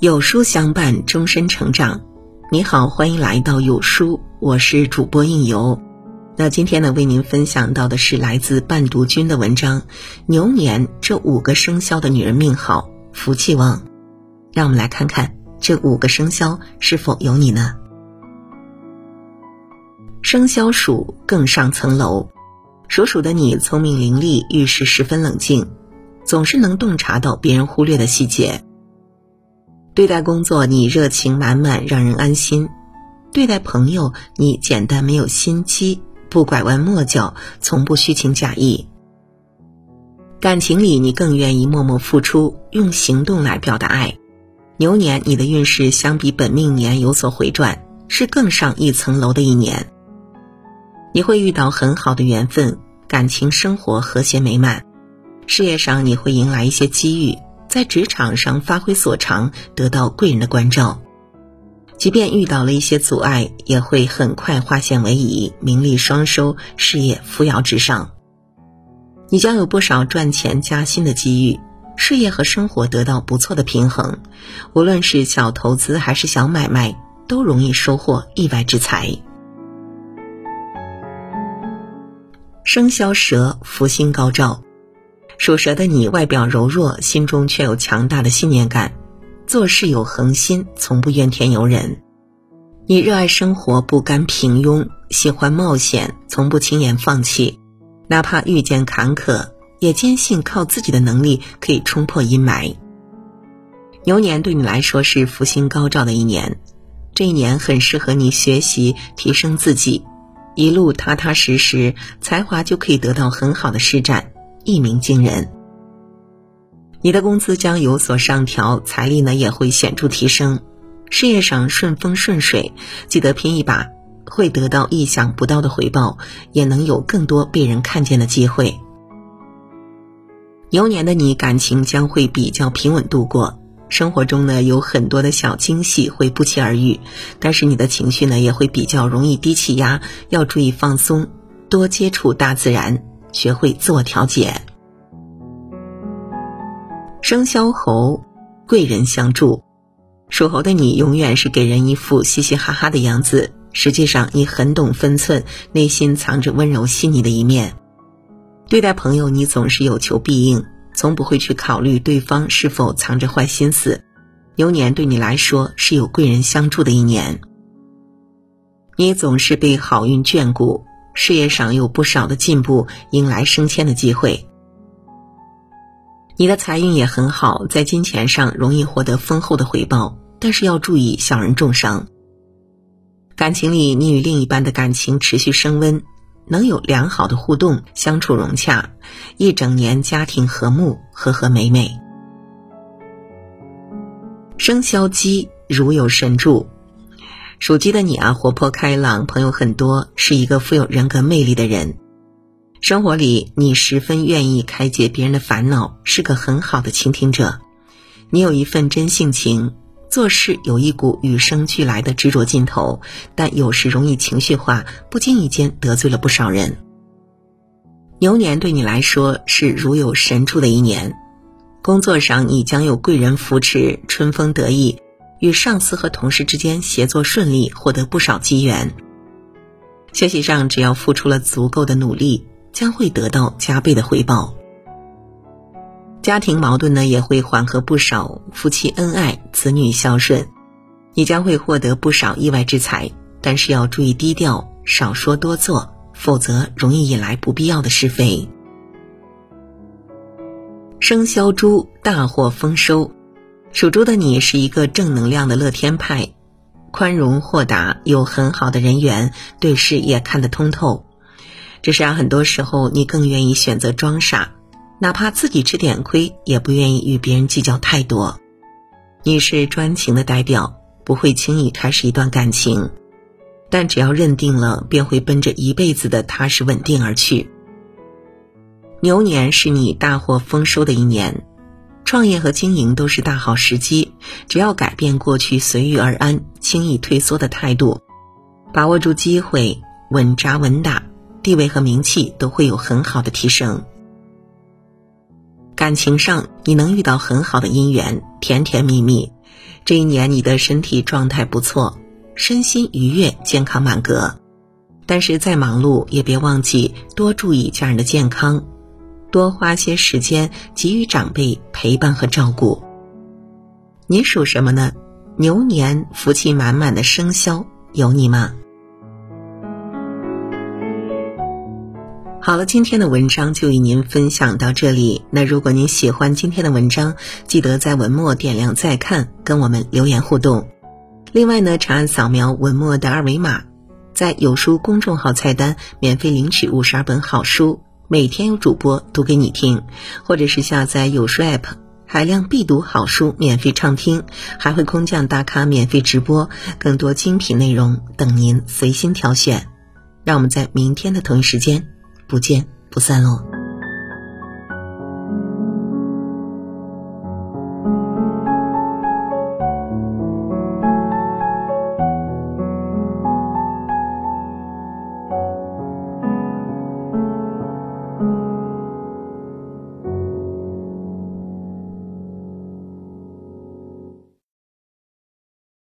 有书相伴，终身成长。你好，欢迎来到有书，我是主播应由。那今天呢，为您分享到的是来自伴读君的文章：牛年这五个生肖的女人命好，福气旺。让我们来看看这五个生肖是否有你呢？生肖鼠更上层楼，属鼠的你聪明伶俐，遇事十分冷静。总是能洞察到别人忽略的细节。对待工作，你热情满满，让人安心；对待朋友，你简单没有心机，不拐弯抹角，从不虚情假意。感情里，你更愿意默默付出，用行动来表达爱。牛年，你的运势相比本命年有所回转，是更上一层楼的一年。你会遇到很好的缘分，感情生活和谐美满。事业上你会迎来一些机遇，在职场上发挥所长，得到贵人的关照。即便遇到了一些阻碍，也会很快化险为夷，名利双收，事业扶摇直上。你将有不少赚钱加薪的机遇，事业和生活得到不错的平衡。无论是小投资还是小买卖，都容易收获意外之财。生肖蛇福星高照。属蛇的你，外表柔弱，心中却有强大的信念感，做事有恒心，从不怨天尤人。你热爱生活，不甘平庸，喜欢冒险，从不轻言放弃，哪怕遇见坎坷，也坚信靠自己的能力可以冲破阴霾。牛年对你来说是福星高照的一年，这一年很适合你学习提升自己，一路踏踏实实，才华就可以得到很好的施展。一鸣惊人，你的工资将有所上调，财力呢也会显著提升，事业上顺风顺水，记得拼一把，会得到意想不到的回报，也能有更多被人看见的机会。牛年的你感情将会比较平稳度过，生活中呢有很多的小惊喜会不期而遇，但是你的情绪呢也会比较容易低气压，要注意放松，多接触大自然。学会自我调节。生肖猴，贵人相助。属猴的你，永远是给人一副嘻嘻哈哈的样子，实际上你很懂分寸，内心藏着温柔细腻的一面。对待朋友，你总是有求必应，从不会去考虑对方是否藏着坏心思。牛年对你来说是有贵人相助的一年，你总是被好运眷顾。事业上有不少的进步，迎来升迁的机会。你的财运也很好，在金钱上容易获得丰厚的回报，但是要注意小人重伤。感情里，你与另一半的感情持续升温，能有良好的互动，相处融洽，一整年家庭和睦，和和美美。生肖鸡，如有神助。属鸡的你啊，活泼开朗，朋友很多，是一个富有人格魅力的人。生活里，你十分愿意开解别人的烦恼，是个很好的倾听者。你有一份真性情，做事有一股与生俱来的执着劲头，但有时容易情绪化，不经意间得罪了不少人。牛年对你来说是如有神助的一年，工作上你将有贵人扶持，春风得意。与上司和同事之间协作顺利，获得不少机缘。学习上，只要付出了足够的努力，将会得到加倍的回报。家庭矛盾呢也会缓和不少，夫妻恩爱，子女孝顺，你将会获得不少意外之财。但是要注意低调，少说多做，否则容易引来不必要的是非。生肖猪，大获丰收。属猪的你是一个正能量的乐天派，宽容豁达，有很好的人缘，对事也看得通透。只是啊，很多时候你更愿意选择装傻，哪怕自己吃点亏，也不愿意与别人计较太多。你是专情的代表，不会轻易开始一段感情，但只要认定了，便会奔着一辈子的踏实稳定而去。牛年是你大获丰收的一年。创业和经营都是大好时机，只要改变过去随遇而安、轻易退缩的态度，把握住机会，稳扎稳打，地位和名气都会有很好的提升。感情上，你能遇到很好的姻缘，甜甜蜜蜜，这一年你的身体状态不错，身心愉悦，健康满格。但是再忙碌也别忘记多注意家人的健康，多花些时间给予长辈陪伴和照顾。你属什么呢？牛年福气满满的生肖有你吗？好了，今天的文章就与您分享到这里。那如果您喜欢今天的文章，记得在文末点亮再看，跟我们留言互动。另外呢，长按扫描文末的二维码，在有书公众号菜单免费领取五十二本好书，每天有主播读给你听，或者是下载有书 app，海量必读好书免费畅听，还会空降大咖免费直播，更多精品内容等您随心挑选。让我们在明天的同一时间。不见不散喽。